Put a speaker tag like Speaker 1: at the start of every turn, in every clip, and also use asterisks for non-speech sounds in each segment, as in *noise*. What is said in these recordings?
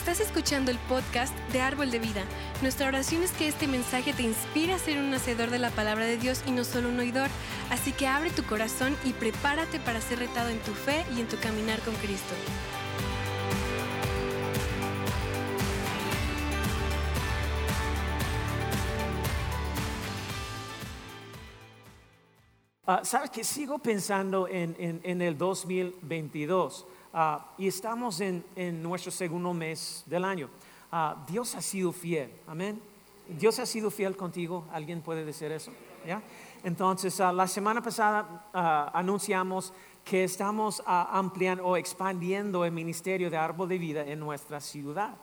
Speaker 1: Estás escuchando el podcast de Árbol de Vida. Nuestra oración es que este mensaje te inspire a ser un hacedor de la palabra de Dios y no solo un oidor. Así que abre tu corazón y prepárate para ser retado en tu fe y en tu caminar con Cristo.
Speaker 2: Ah, Sabes que sigo pensando en, en- en el 2022 ah, y estamos en, en nuestro segundo mes del año. Ah, Dios ha sido fiel, amén. Dios ha sido fiel contigo, ¿alguien puede decir eso? ¿Ya? Entonces, ah, la semana pasada anunciamos que estamos ampliando o expandiendo el ministerio de Árbol de Vida en nuestra ciudad.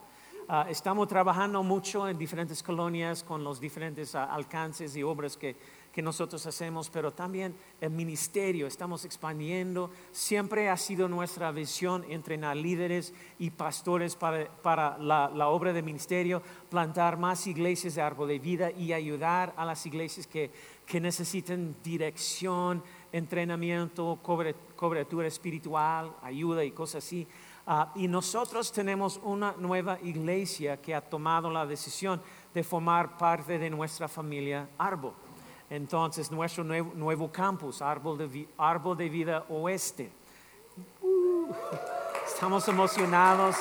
Speaker 2: Estamos trabajando mucho en diferentes colonias con los diferentes alcances y obras que, que nosotros hacemos, pero también el ministerio, estamos expandiendo. Siempre ha sido nuestra visión entrenar líderes y pastores para, la, obra de ministerio, plantar más iglesias de árbol de vida y ayudar a las iglesias que, que necesiten dirección, entrenamiento, cobertura espiritual, ayuda y cosas así. Ah, y nosotros tenemos una nueva iglesia que ha tomado la decisión de formar parte de nuestra familia Árbol. Entonces, nuestro nuevo, campus, Árbol de, Árbol de Vida Oeste. Uh, estamos emocionados.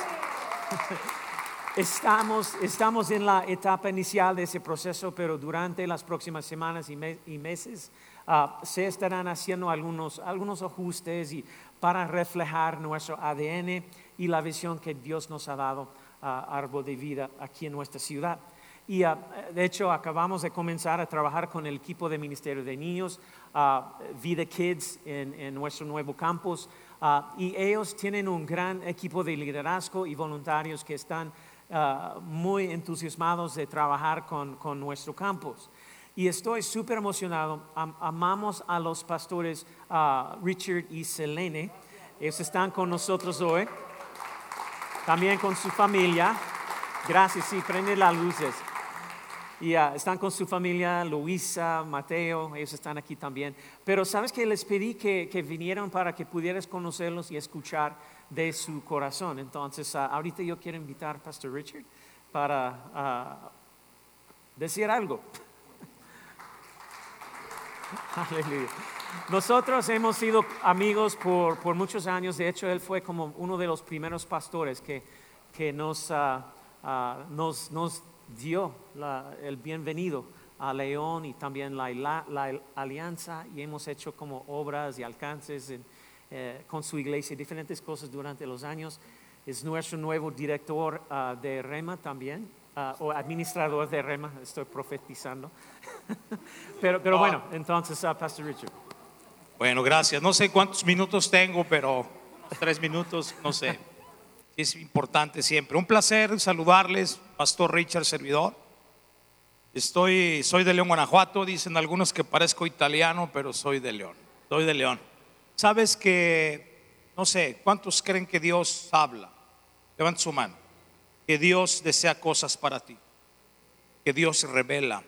Speaker 2: Estamos, estamos en la etapa inicial de ese proceso, pero durante las próximas semanas y, me- y meses ah, se estarán haciendo algunos, algunos ajustes y para reflejar nuestro ADN y la visión que Dios nos ha dado a Árbol de Vida aquí en nuestra ciudad. Y ah, de hecho acabamos de comenzar a trabajar con el equipo de Ministerio de Niños, ah, Vida Kids en, en nuestro nuevo campus. ah, y ellos tienen un gran equipo de liderazgo y voluntarios que están muy entusiasmados de trabajar con, con nuestro campus. Y estoy súper emocionado. Am- amamos a los pastores Richard y Selene. Ellos están con nosotros hoy. También con su familia. Gracias, sí, prende las luces. Y ah, están con su familia, Luisa, Mateo, ellos están aquí también. Pero sabes que les pedí que, que vinieran para que pudieras conocerlos y escuchar de su corazón. Entonces, ah, ahorita yo quiero invitar a Pastor Richard para ah, decir algo. *laughs* Aleluya. Nosotros hemos sido amigos por, por muchos años. De hecho, él fue como uno de los primeros pastores que, que nos, nos, nos dio la- el bienvenido a León y también la, la- la alianza. Y hemos hecho como obras y alcances en, eh, con su iglesia, diferentes cosas durante los años. Es nuestro nuevo director ah, de Rema también, ah, o administrador de Rema, estoy profetizando. *laughs* pero, pero bueno, entonces, ah, Pastor Richard.
Speaker 3: Bueno, gracias. No sé cuántos minutos tengo, pero tres minutos, no sé. Es importante siempre. Un placer saludarles, Pastor Richard, servidor. Estoy, soy de León, Guanajuato. Dicen algunos que parezco italiano, pero soy de León. Soy de León. Sabes que, no sé, ¿cuántos creen que Dios habla? Levanta su mano. Que Dios desea cosas para ti. Que Dios revela.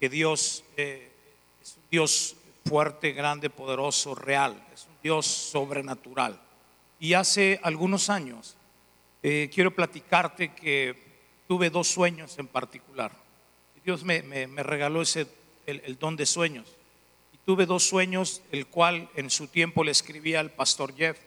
Speaker 3: Que Dios eh, es un Dios fuerte, grande, poderoso, real. Es un Dios sobrenatural. Y hace algunos años eh, quiero platicarte que tuve dos sueños en particular. Dios me, regaló ese, el, don de sueños. Y tuve dos sueños, el cual en su tiempo le escribí al pastor Jeff.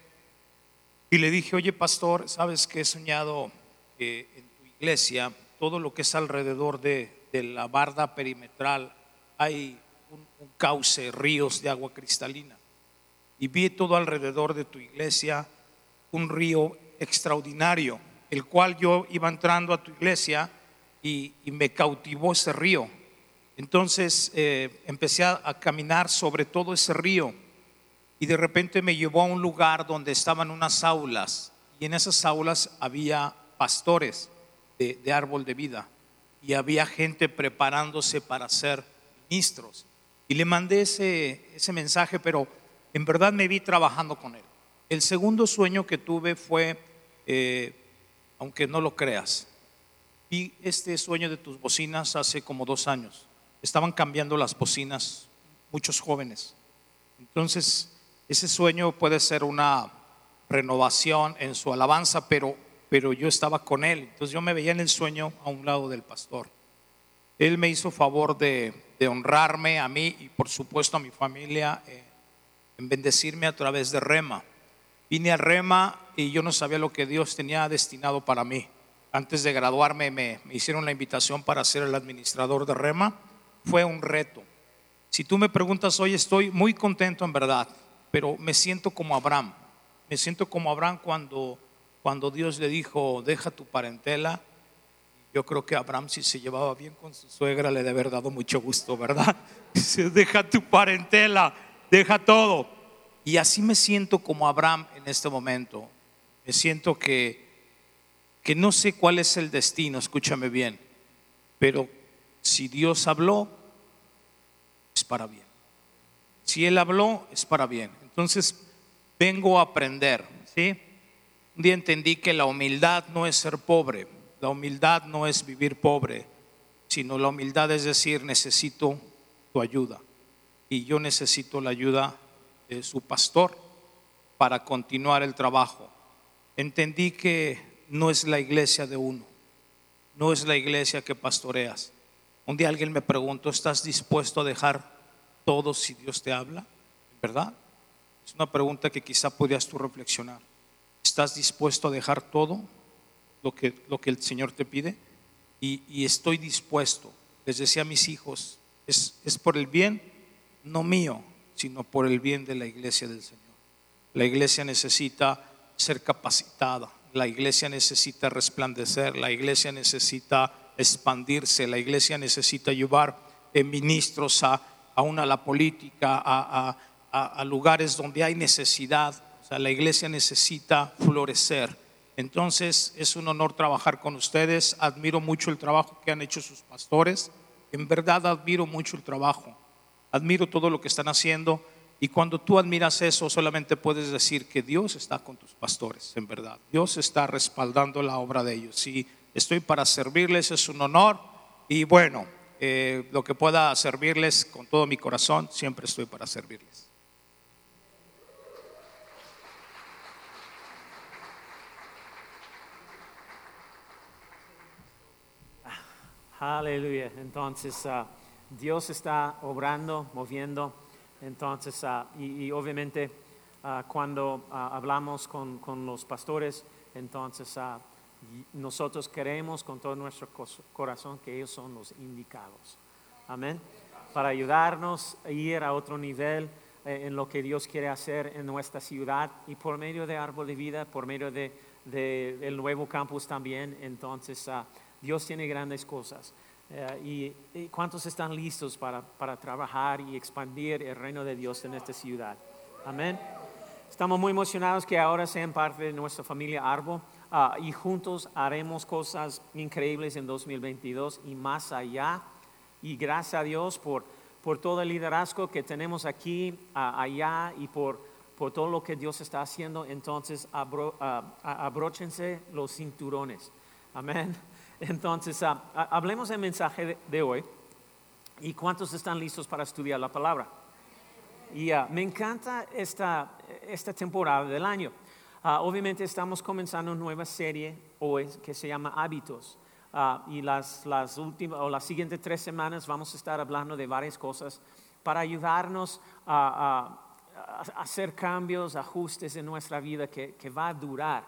Speaker 3: Y le dije, oye pastor, sabes que he soñado que en tu iglesia, todo lo que es alrededor de, de la barda perimetral, hay un, un cauce, ríos de agua cristalina. Y vi todo alrededor de tu iglesia un río extraordinario, el cual yo iba entrando a tu iglesia y, me cautivó ese río. Entonces eh, empecé a, a caminar sobre todo ese río y de repente me llevó a un lugar donde estaban unas aulas y en esas aulas había pastores de, de árbol de vida y había gente preparándose para ser ministros. Y le mandé ese, ese mensaje, pero en verdad me vi trabajando con él. El segundo sueño que tuve fue, eh, aunque no lo creas, vi este sueño de tus bocinas hace como dos años. Estaban cambiando las bocinas muchos jóvenes. Entonces, ese sueño puede ser una renovación en su alabanza, pero pero yo estaba con él. Entonces yo me veía en el sueño a un lado del pastor. Él me hizo favor de, honrarme a mí y por supuesto a mi familia eh, en bendecirme a través de Rema. Vine a Rema y yo no sabía lo que Dios tenía destinado para mí. Antes de graduarme me, me hicieron la invitación para ser el administrador de Rema. Fue un reto. Si tú me preguntas hoy, estoy muy contento en verdad, pero me siento como Abraham. Me siento como Abraham cuando, cuando Dios le dijo, deja tu parentela. Yo creo que Abraham si se llevaba bien con su suegra le debe haber dado mucho gusto, ¿verdad? *laughs* Dice, deja tu parentela, deja todo. Y así me siento como Abraham en este momento. Me siento que, que no sé cuál es el destino, escúchame bien, pero si Dios habló, es para bien. Si Él habló, es para bien. Entonces, vengo a aprender, ¿sí? Un día entendí que la humildad no es ser pobre, la humildad no es vivir pobre, sino la humildad es decir, necesito tu ayuda. Y yo necesito la ayuda de su pastor para continuar el trabajo. Entendí que no es la iglesia de uno, no es la iglesia que pastoreas. Un día alguien me preguntó, ¿estás dispuesto a dejar todo si Dios te habla? ¿Verdad? Es una pregunta que quizá podrías tú reflexionar. ¿Estás dispuesto a dejar todo lo que, lo que el Señor te pide? Y, y estoy dispuesto, les decía a mis hijos, es, es por el bien, no mío, sino por el bien de la iglesia del Señor. La iglesia necesita ser capacitada, la iglesia necesita resplandecer, la iglesia necesita expandirse, la iglesia necesita llevar eh, ministros a, a la política, a- a- a lugares donde hay necesidad. O sea, la iglesia necesita florecer. Entonces es un honor trabajar con ustedes. Admiro mucho el trabajo que han hecho sus pastores. En verdad admiro mucho el trabajo. Admiro todo lo que están haciendo. Y cuando tú admiras eso, solamente puedes decir que Dios está con tus pastores, en verdad. Dios está respaldando la obra de ellos. Y estoy para servirles, es un honor. Y bueno, eh, lo que pueda servirles con todo mi corazón, siempre estoy para servirles.
Speaker 2: Aleluya. Entonces, ah, Dios está obrando, moviendo. Entonces, ah, y, obviamente ah, cuando ah, hablamos con, con los pastores, entonces nosotros queremos con todo nuestro corazón que ellos son los indicados. Amén. Para ayudarnos a ir a otro nivel eh, en lo que Dios quiere hacer en nuestra ciudad y por medio de Árbol de Vida, por medio de, de- del nuevo campus también. Entonces, Dios tiene grandes cosas. Eh, y, y cuántos están listos para, para trabajar y expandir el reino de Dios en esta ciudad? Amén. Estamos muy emocionados que ahora sean parte de nuestra familia Árbol ah, y juntos haremos cosas increíbles en 2022 y más allá. Y gracias a Dios por, por todo el liderazgo que tenemos aquí, ah, allá y por, por todo lo que Dios está haciendo. Entonces, abro- ah, abróchense los cinturones. Amén. Entonces, ah, hablemos del mensaje de, hoy. ¿Y cuántos están listos para estudiar la palabra? Y ah, me encanta esta, esta temporada del año. Ah, obviamente estamos comenzando una nueva serie hoy que se llama Hábitos. Y las, las últimas o las siguientes tres semanas vamos a estar hablando de varias cosas para ayudarnos a, hacer cambios, ajustes en nuestra vida que, que va a durar.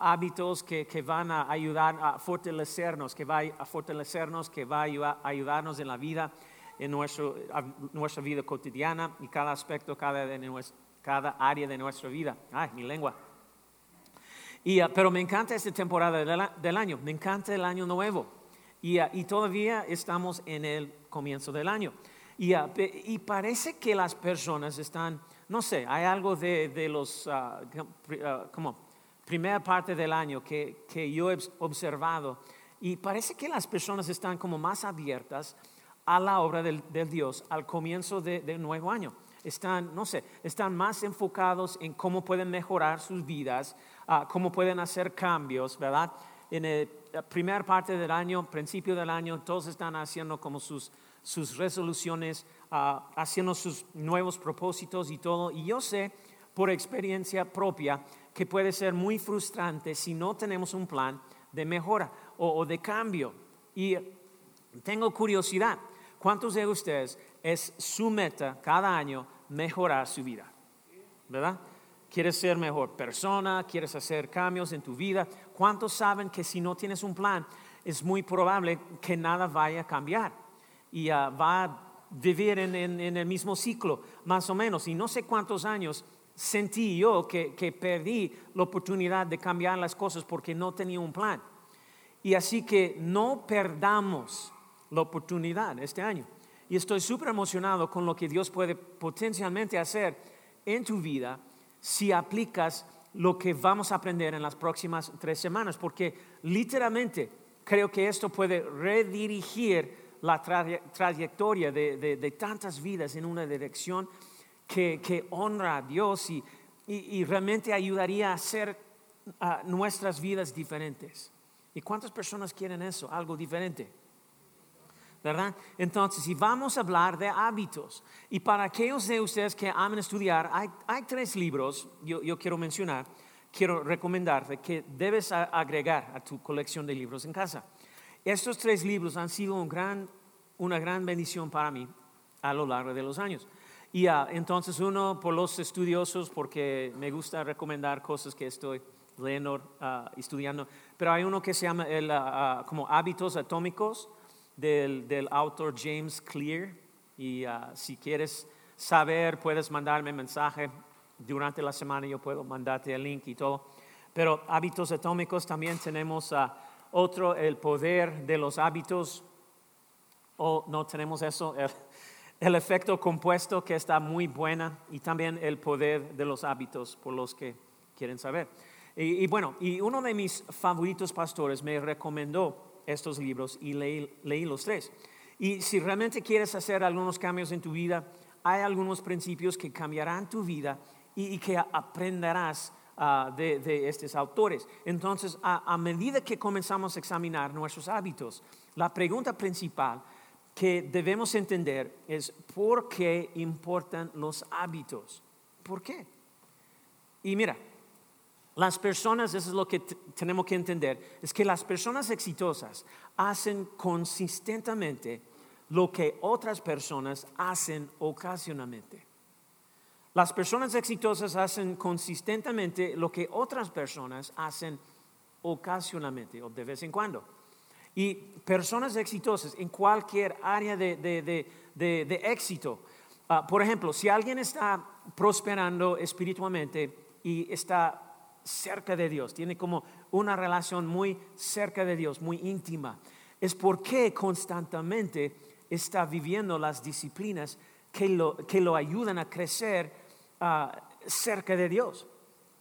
Speaker 2: Hábitos que, que van a ayudar a fortalecernos, que va a fortalecernos, que va a ayudar- a ayudarnos en la vida, en nuestro, nuestra vida cotidiana y cada aspecto, cada, de nues- cada área de nuestra vida. Ay, mi lengua. Y, ah, pero me encanta esta temporada del, del año, me encanta el año nuevo. Y, ah, y todavía estamos en el comienzo del año. Y, pe- y parece que las personas están, no sé, hay algo de, de los, como, primera parte del año que, que yo he obs- observado. Y parece que las personas están como más abiertas a la obra del, del Dios al comienzo de- del nuevo año. Están, no sé, están más enfocados en cómo pueden mejorar sus vidas, ah, cómo pueden hacer cambios, ¿verdad? En la primera parte del año, principio del año, todos están haciendo como sus, sus resoluciones, ah, haciendo sus nuevos propósitos y todo. Y yo sé, por experiencia propia que puede ser muy frustrante si no tenemos un plan de mejora o, de cambio. Y tengo curiosidad, ¿cuántos de ustedes es su meta cada año mejorar su vida? ¿Verdad? ¿Quieres ser mejor persona? ¿Quieres hacer cambios en tu vida? ¿Cuántos saben que si no tienes un plan es muy probable que nada vaya a cambiar? Y ah, va a vivir en- en el mismo ciclo, más o menos. Y no sé cuántos años sentí yo que, que perdí la oportunidad de cambiar las cosas porque no tenía un plan. Y así que no perdamos la oportunidad este año. Y estoy súper emocionado con lo que Dios puede potencialmente hacer en tu vida si aplicas lo que vamos a aprender en las próximas tres semanas, porque literalmente creo que esto puede redirigir la trayectoria de, de- de tantas vidas en una dirección que, honra a Dios y, y- realmente ayudaría a hacer nuestras vidas diferentes. ¿Y cuántas personas quieren eso? Algo diferente. ¿verdad? Entonces, si vamos a hablar de hábitos, y para aquellos de ustedes que aman estudiar, hay, tres libros, yo, yo quiero mencionar, quiero recomendarte que debes agregar a tu colección de libros en casa. Estos tres libros han sido un gran, una gran bendición para mí a lo largo de los años. Y ah, entonces uno por los estudiosos, porque me gusta recomendar cosas que estoy leyendo, ah, estudiando, pero hay uno que se llama el, ah, como hábitos atómicos del, del autor James Clear. Y si quieres saber, puedes mandarme mensaje durante la semana, yo puedo mandarte el link y todo. Pero hábitos atómicos también tenemos otro, el poder de los hábitos o no tenemos eso, el, efecto compuesto que está muy buena y también el poder de los hábitos por los que quieren saber. Y, bueno, y uno de mis favoritos pastores me recomendó estos libros y leí, leí los tres. Y si realmente quieres hacer algunos cambios en tu vida, hay algunos principios que cambiarán tu vida y, que aprenderás ah, de, de estos autores. Entonces, a, a medida que comenzamos a examinar nuestros hábitos, la pregunta principal que debemos entender es por qué importan los hábitos. ¿Por qué? Y mira, las personas, eso es lo que tenemos que entender, es que las personas exitosas hacen consistentemente lo que otras personas hacen ocasionalmente. Las personas exitosas hacen consistentemente lo que otras personas hacen ocasionalmente o de vez en cuando. Y personas exitosas en cualquier área de, de- de- de- éxito. Ah, por ejemplo, si alguien está prosperando espiritualmente y está cerca de Dios, tiene como una relación muy cerca de Dios, muy íntima, es porque constantemente está viviendo las disciplinas que lo, que lo ayudan a crecer ah, cerca de Dios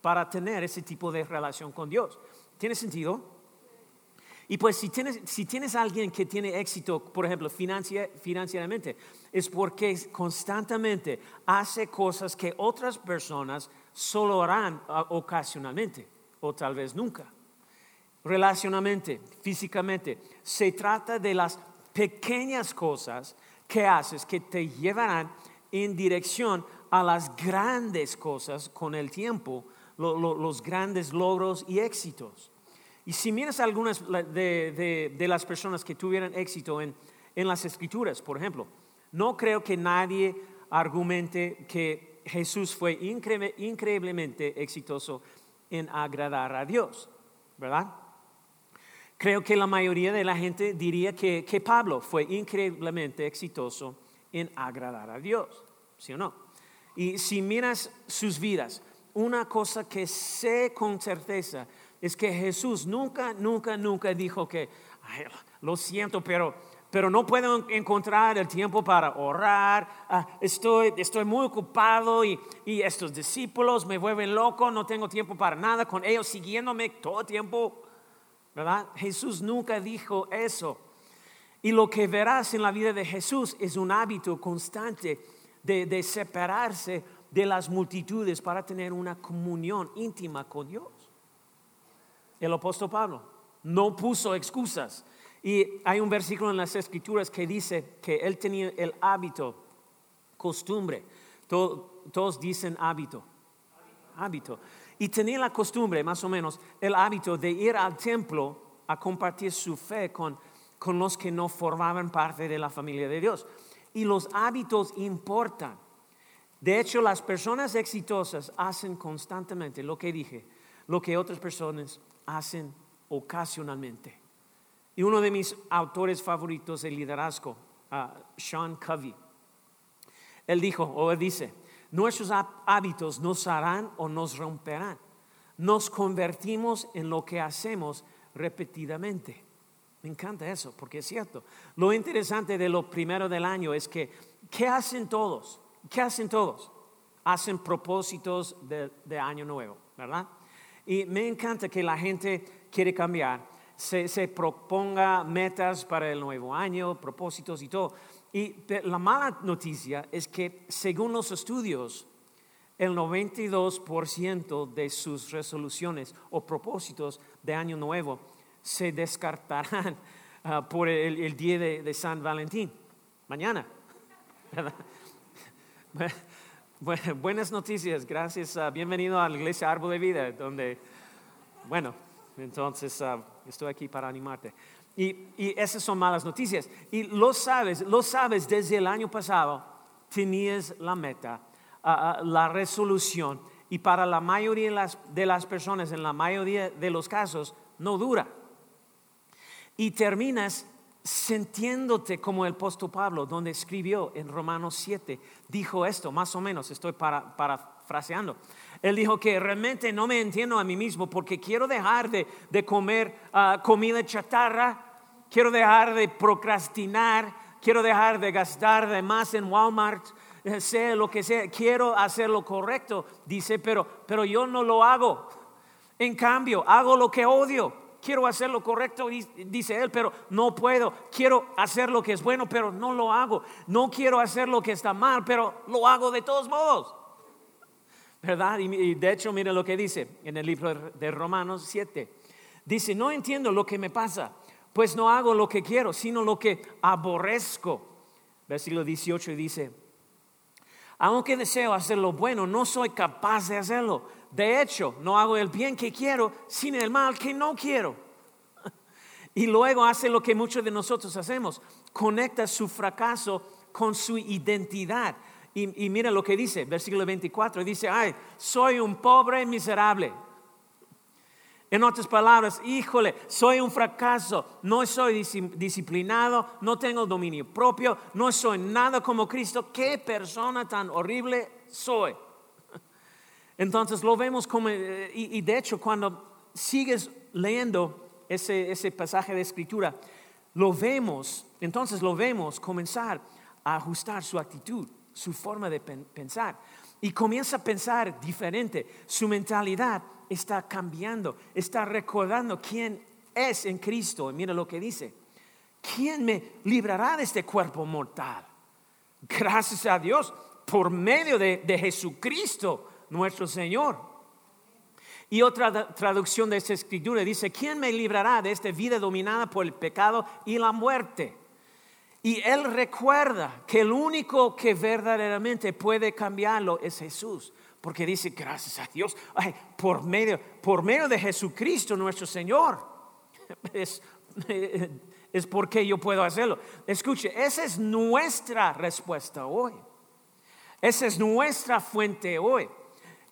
Speaker 2: para tener ese tipo de relación con Dios. ¿Tiene sentido? Y pues si tienes, si tienes alguien que tiene éxito, por ejemplo, financieramente, es porque constantemente hace cosas que otras personas solo harán ah, ocasionalmente o tal vez nunca. Relacionalmente, físicamente, se trata de las pequeñas cosas que haces que te llevarán en dirección a las grandes cosas con el tiempo, lo- lo- los grandes logros y éxitos. Y si miras algunas de- de las personas que tuvieron éxito en, en las escrituras, por ejemplo, no creo que nadie argumente que Jesús fue incre- increíblemente exitoso en agradar a Dios, ¿verdad? Creo que la mayoría de la gente diría que, que Pablo fue increíblemente exitoso en agradar a Dios, ¿sí o no? Y si miras sus vidas, una cosa que sé con certeza es que Jesús nunca, nunca, nunca dijo que, "Ay, lo siento, pero, pero no puedo encontrar el tiempo para orar, ah, estoy, estoy muy ocupado y, y estos discípulos me vuelven loco, no tengo tiempo para nada, con ellos siguiéndome todo el tiempo. ¿verdad? Jesús nunca dijo eso. Y lo que verás en la vida de Jesús es un hábito constante de, de separarse de las multitudes para tener una comunión íntima con Dios. El apóstol Pablo no puso excusas. Y hay un versículo en las escrituras que dice que él tenía el hábito, costumbre. To- todos dicen hábito. hábito. Y tenía la costumbre, más o menos, el hábito de ir al templo a compartir su fe con, con los que no formaban parte de la familia de Dios. Y los hábitos importan. De hecho, las personas exitosas hacen constantemente lo que dije, lo que otras personas hacen ocasionalmente. Y uno de mis autores favoritos de liderazgo, uh, Sean Covey, él dijo o dice, nuestros hábitos nos harán o nos romperán. Nos convertimos en lo que hacemos repetidamente. Me encanta eso, porque es cierto. Lo interesante de lo primero del año es que, ¿qué hacen todos? ¿Qué hacen todos? Hacen propósitos de, de año nuevo, ¿verdad? Y me encanta que la gente quiere cambiar, se, se proponga metas para el nuevo año, propósitos y todo. Y la mala noticia es que según los estudios, el 92% de sus resoluciones o propósitos de año nuevo se descartarán *laughs* ah, por el, día de, San Valentín, mañana. *laughs* *laughs* buenas noticias, gracias. bienvenido a la iglesia Árbol de Vida, donde, bueno, entonces ah, estoy aquí para animarte. Y, esas son malas noticias. Y lo sabes, lo sabes desde el año pasado, tenías la meta, ah, la resolución. Y para la mayoría de las, de las personas, en la mayoría de los casos, no dura y terminas sintiéndote como el apóstol Pablo, donde escribió en Romanos 7, dijo esto, más o menos, estoy para, parafraseando. Él dijo que realmente no me entiendo a mí mismo porque quiero dejar de, comer ah, comida chatarra, quiero dejar de procrastinar, quiero dejar de gastar de más en Walmart, eh, sé lo que sea, quiero hacer lo correcto, dice, pero, pero yo no lo hago. En cambio, hago lo que odio quiero hacer lo correcto, dice él, pero no puedo. Quiero hacer lo que es bueno, pero no lo hago. No quiero hacer lo que está mal, pero lo hago de todos modos. ¿Verdad? Y de hecho, mire lo que dice en el libro de Romanos 7. Dice, no entiendo lo que me pasa, pues no hago lo que quiero, sino lo que aborrezco. Versículo 18 dice, aunque deseo hacer lo bueno, no soy capaz de hacerlo. De hecho, no hago el bien que quiero, sino el mal que no quiero. *laughs* Y luego hace lo que muchos de nosotros hacemos, conecta su fracaso con su identidad. Y, mira lo que dice, versículo 24, dice, ay, soy un pobre miserable. En otras palabras, híjole, soy un fracaso, no soy disciplinado, no tengo dominio propio, no soy nada como Cristo. ¿Qué persona tan horrible soy? Entonces lo vemos como, eh, y, de hecho cuando sigues leyendo ese, ese pasaje de escritura, lo vemos, entonces lo vemos comenzar a ajustar su actitud, su forma de pensar. Y comienza a pensar diferente. Su mentalidad está cambiando, está recordando quién es en Cristo. Y mira lo que dice. ¿Quién me librará de este cuerpo mortal? Gracias a Dios por medio de, de Jesucristo nuestro Señor. Y otra traducción de esta escritura dice, ¿quién me librará de esta vida dominada por el pecado y la muerte? Y él recuerda que el único que verdaderamente puede cambiarlo es Jesús. Porque dice, gracias a Dios, por, medio, por medio de Jesucristo nuestro Señor. *laughs* Es, es porque yo puedo hacerlo. Escuche, esa es nuestra respuesta hoy. Esa es nuestra fuente hoy.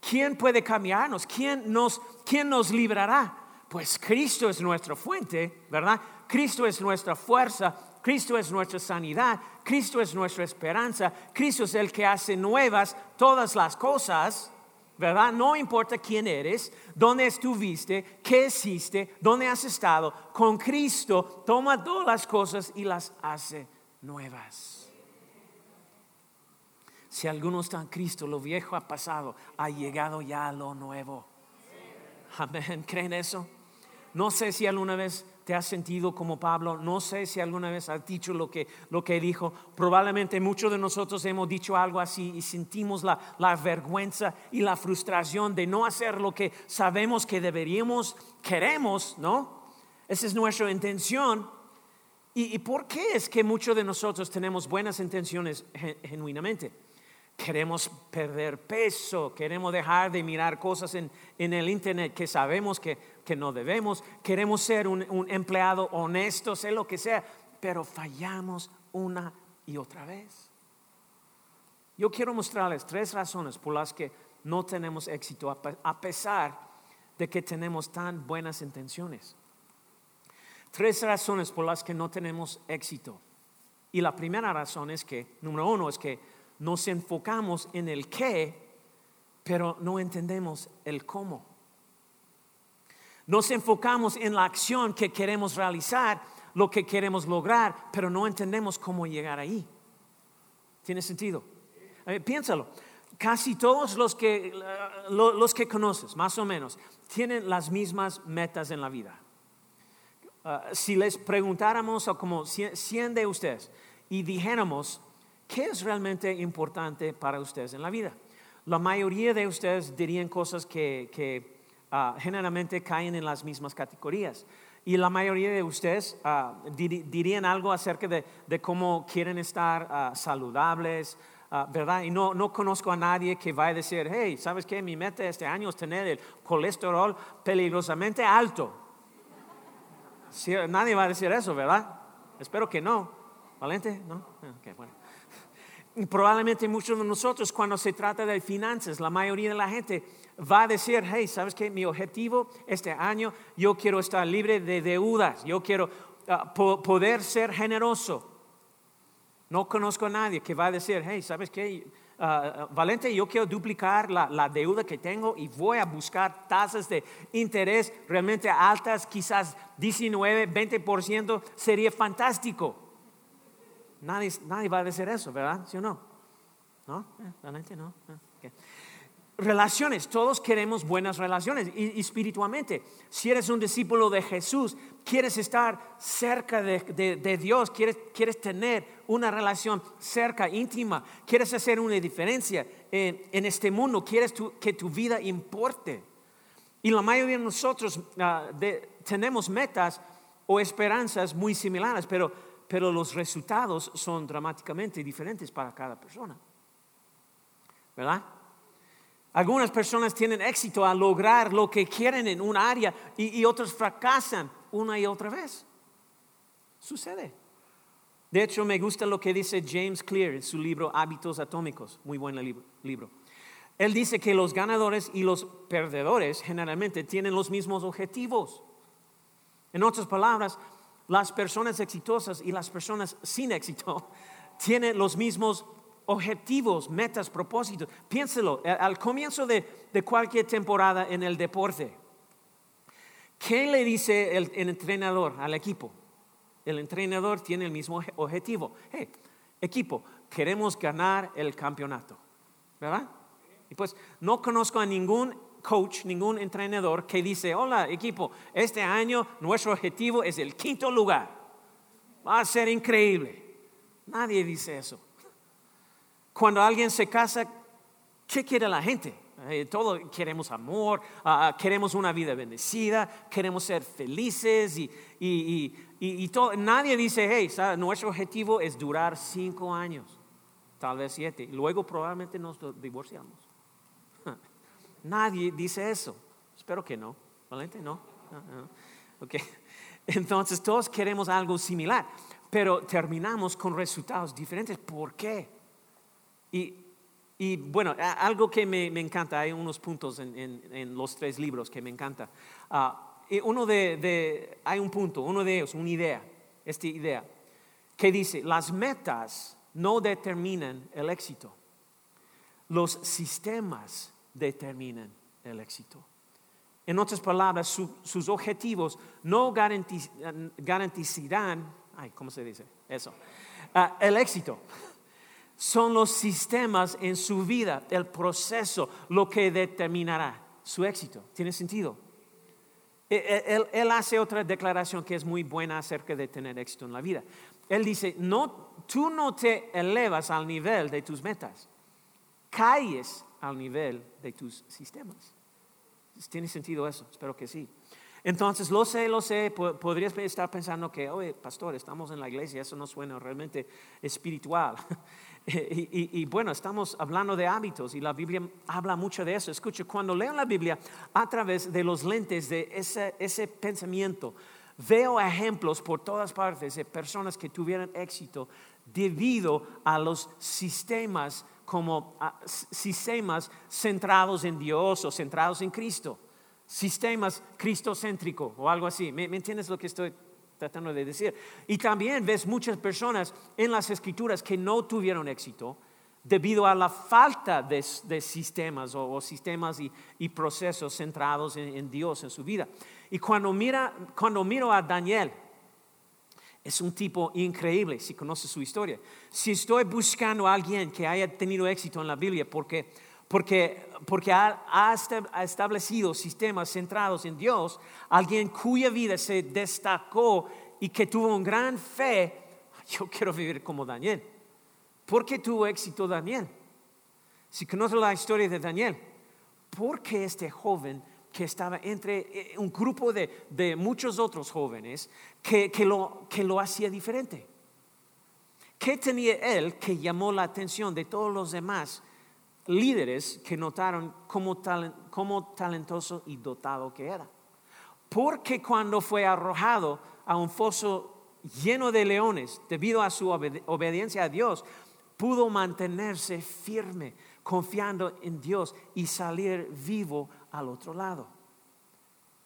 Speaker 2: ¿Quién puede cambiarnos? ¿Quién nos, quién nos librará? Pues Cristo es nuestra fuente, ¿verdad? Cristo es nuestra fuerza, Cristo es nuestra sanidad, Cristo es nuestra esperanza, Cristo es el que hace nuevas todas las cosas, ¿verdad? No importa quién eres, dónde estuviste, qué hiciste, dónde has estado, con Cristo toma todas las cosas y las hace nuevas. Si alguno está en Cristo, lo viejo ha pasado, ha llegado ya lo nuevo. Amén. ¿Creen eso? No sé si alguna vez te has sentido como Pablo, no sé si alguna vez has dicho lo que, lo que dijo. Probablemente muchos de nosotros hemos dicho algo así y sentimos la, la vergüenza y la frustración de no hacer lo que sabemos que deberíamos, queremos, ¿no? Esa es nuestra intención. ¿Y, y por qué es que muchos de nosotros tenemos buenas intenciones genuinamente? Queremos perder peso, queremos dejar de mirar cosas en, el Internet que sabemos que, no debemos, queremos ser un, un empleado honesto, sé lo que sea, pero fallamos una y otra vez. Yo quiero mostrarles tres razones por las que no tenemos éxito a pesar de que tenemos tan buenas intenciones. Tres razones por las que no tenemos éxito. Y la primera razón es que, número uno, es que nos enfocamos en el qué, pero no entendemos el cómo. Nos enfocamos en la acción que queremos realizar, lo que queremos lograr, pero no entendemos cómo llegar ahí. ¿Tiene sentido? piénsalo. Casi todos los que, los que conoces, más o menos, tienen las mismas metas en la vida. Ah, si les preguntáramos a como 100 de ustedes y dijéramos, ¿qué es realmente importante para ustedes en la vida? La mayoría de ustedes dirían cosas que, ah, generalmente caen en las mismas categorías. Y la mayoría de ustedes ah, dirían algo acerca de, cómo quieren estar saludables, ¿verdad? Y no, no conozco a nadie que vaya a decir, hey, ¿sabes qué? Mi meta este año es tener el colesterol peligrosamente alto nadie va a decir eso, ¿verdad? Espero que no. ¿Valente? ¿No? Ah, bueno. Probablemente muchos de nosotros cuando se trata de finanzas, la mayoría de la gente va a decir, hey, ¿sabes qué? Mi objetivo este año, yo quiero estar libre de deudas, yo quiero ah, poder ser generoso. No conozco a nadie que va a decir, hey, ¿sabes qué? Ah, Valente, yo quiero duplicar la, deuda que tengo y voy a buscar tasas de interés realmente altas, quizás 19, 20%, sería fantástico. Nadie, nadie va a decir eso, ¿verdad? ¿Sí o no? ¿No? Eh, Valente, no. Ah, relaciones, todos queremos buenas relaciones y, espiritualmente. Si eres un discípulo de Jesús, quieres estar cerca de, Dios, quieres, quieres, tener una relación cerca, íntima, quieres hacer una diferencia en, este mundo, quieres que tu vida importe. Y la mayoría de nosotros ah, tenemos metas o esperanzas muy similares, pero, pero los resultados son dramáticamente diferentes para cada persona. ¿Verdad? Algunas personas tienen éxito a lograr lo que quieren en un área y, otros fracasan una y otra vez. Sucede. De hecho, me gusta lo que dice James Clear en su libro Hábitos Atómicos. Muy buen libro. Él dice que los ganadores y los perdedores generalmente tienen los mismos objetivos. En otras palabras, las personas exitosas y las personas sin éxito *laughs* tienen los mismos objetivos, metas, propósitos. Piénselo, eh, al comienzo de, cualquier temporada en el deporte, ¿qué le dice el, entrenador al equipo? El entrenador tiene el mismo objetivo. Hey, equipo, queremos ganar el campeonato, ¿verdad? Y pues no conozco a ningún coach, ningún entrenador que dice, hola equipo, este año nuestro objetivo es el quinto lugar. Va a ser increíble. Nadie dice eso. Cuando alguien se casa, ¿qué quiere la gente? Eh, todos queremos amor, ah, ah, queremos una vida bendecida, queremos ser felices y, y, nadie dice, hey, nuestro objetivo es durar cinco años, tal vez siete, y luego probablemente nos divorciamos. Nadie dice eso. Espero que no. ¿Valente? No. Okay. *laughs* Entonces todos queremos algo similar, pero terminamos con resultados diferentes. ¿Por qué? Y, bueno, algo que me, encanta, hay unos puntos en, los tres libros que me encanta. Ah, uno de, hay un punto, uno de ellos, una idea, esta idea, que dice, las metas no determinan el éxito, los sistemas determinan el éxito. En otras palabras, sus objetivos no garantizarán, ay, ¿cómo se dice? Eso, ah, el éxito son los sistemas en su vida, el proceso, lo que determinará su éxito. ¿Tiene sentido? E, e, él, hace otra declaración que es muy buena acerca de tener éxito en la vida. Él dice, no, tú no te elevas al nivel de tus metas, caes al nivel de tus sistemas. ¿Tiene sentido eso? Espero que sí. Entonces, lo sé, lo sé, podrías estar pensando que, oye, pastor, estamos en la iglesia, eso no suena realmente espiritual. *laughs* Y, y, bueno, estamos hablando de hábitos y la Biblia habla mucho de eso. Escuche, cuando leo la Biblia a través de los lentes de ese, ese pensamiento, veo ejemplos por todas partes de personas que tuvieron éxito debido a los sistemas como sistemas centrados en Dios o centrados en Cristo, sistemas cristocéntricos o algo así. ¿Me, ¿Me, entiendes lo que estoy tratando de decir. Y también ves muchas personas en las escrituras que no tuvieron éxito debido a la falta de, sistemas o, sistemas y, procesos centrados en, Dios en su vida. Y cuando, mira, cuando miro a Daniel, es un tipo increíble, si conoce su historia. Si estoy buscando a alguien que haya tenido éxito en la Biblia, porque porque, porque ha, ha, establecido sistemas centrados en Dios, alguien cuya vida se destacó y que tuvo una gran fe, *laughs* yo quiero vivir como Daniel. ¿Por qué tuvo éxito Daniel? Si conoce la historia de Daniel, ¿por qué este joven que estaba entre eh, un grupo de, de muchos otros jóvenes que, que, lo, que lo hacía diferente? ¿Qué tenía él que llamó la atención de todos los demás líderes que notaron cómo, talentoso y dotado que era. Porque cuando fue arrojado a un foso lleno de leones, debido a su obediencia a Dios, pudo mantenerse firme, confiando en Dios y salir vivo al otro lado.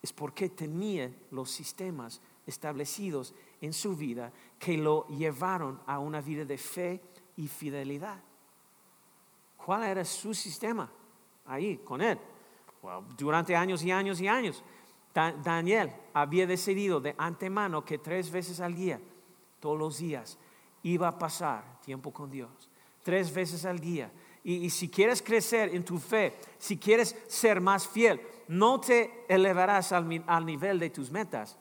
Speaker 2: Es porque tenía los sistemas establecidos en su vida que lo llevaron a una vida de fe y fidelidad. ¿Cuál era su sistema ahí con él? durante años y años y años, Daniel había decidido de antemano que tres veces al día, todos los días, iba a pasar tiempo con Dios. Tres veces al día. Y, si quieres crecer en tu fe, si quieres ser más fiel, no te elevarás al, nivel de tus metas,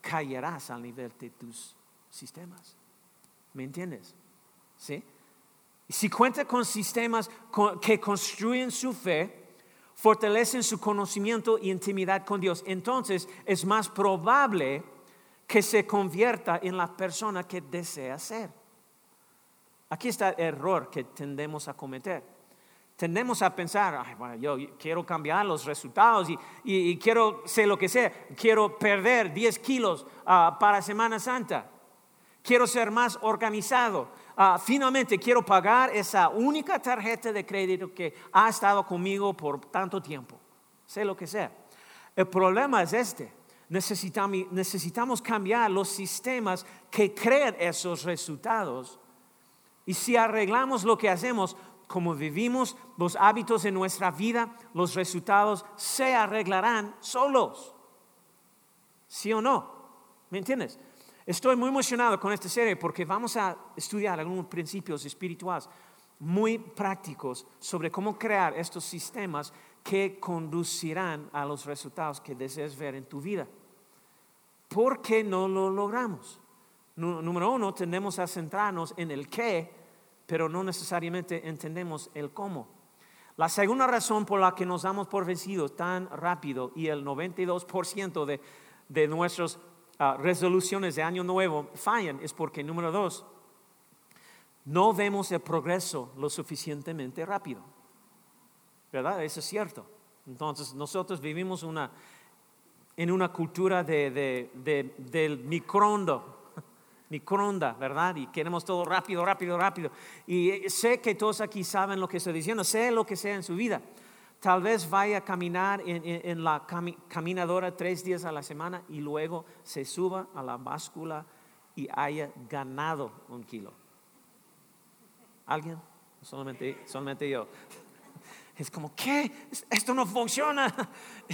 Speaker 2: caerás al nivel de tus sistemas. ¿Me entiendes? ¿Sí? Si cuenta con sistemas que construyen su fe, fortalecen su conocimiento y intimidad con Dios, entonces es más probable que se convierta en la persona que desea ser. Aquí está el error que tendemos a cometer. Tendemos a pensar, yo quiero cambiar los resultados y, quiero ser lo que sea, quiero perder 10 kilos ah, para Semana Santa, quiero ser más organizado, Ah, finalmente quiero pagar esa única tarjeta de crédito que ha estado conmigo por tanto tiempo, sé lo que sea. El problema es este, necesitamos, necesitamos cambiar los sistemas que crean esos resultados. Y si arreglamos lo que hacemos, como vivimos los hábitos en nuestra vida, los resultados se arreglarán solos. ¿Sí o no? ¿Me entiendes? Estoy muy emocionado con esta serie porque vamos a estudiar algunos principios espirituales muy prácticos sobre cómo crear estos sistemas que conducirán a los resultados que deseas ver en tu vida. ¿Por qué no lo logramos? Número uno, tendemos a centrarnos en el qué, pero no necesariamente entendemos el cómo. La segunda razón por la que nos damos por vencidos tan rápido y el 92% de, de nuestros Ah, resoluciones de año nuevo fallan es porque, número dos, no vemos el progreso lo suficientemente rápido. ¿Verdad? Eso es cierto. Entonces, nosotros vivimos una, en una cultura de, del microndo, microonda, ¿verdad? Y queremos todo rápido, rápido, rápido. Y sé que todos aquí saben lo que estoy diciendo, sé lo que sea en su vida. Tal vez vaya a caminar en, la caminadora tres días a la semana y luego se suba a la báscula y haya ganado un kilo. ¿Alguien? Solamente, solamente yo. Es como, ¿qué? Esto no funciona.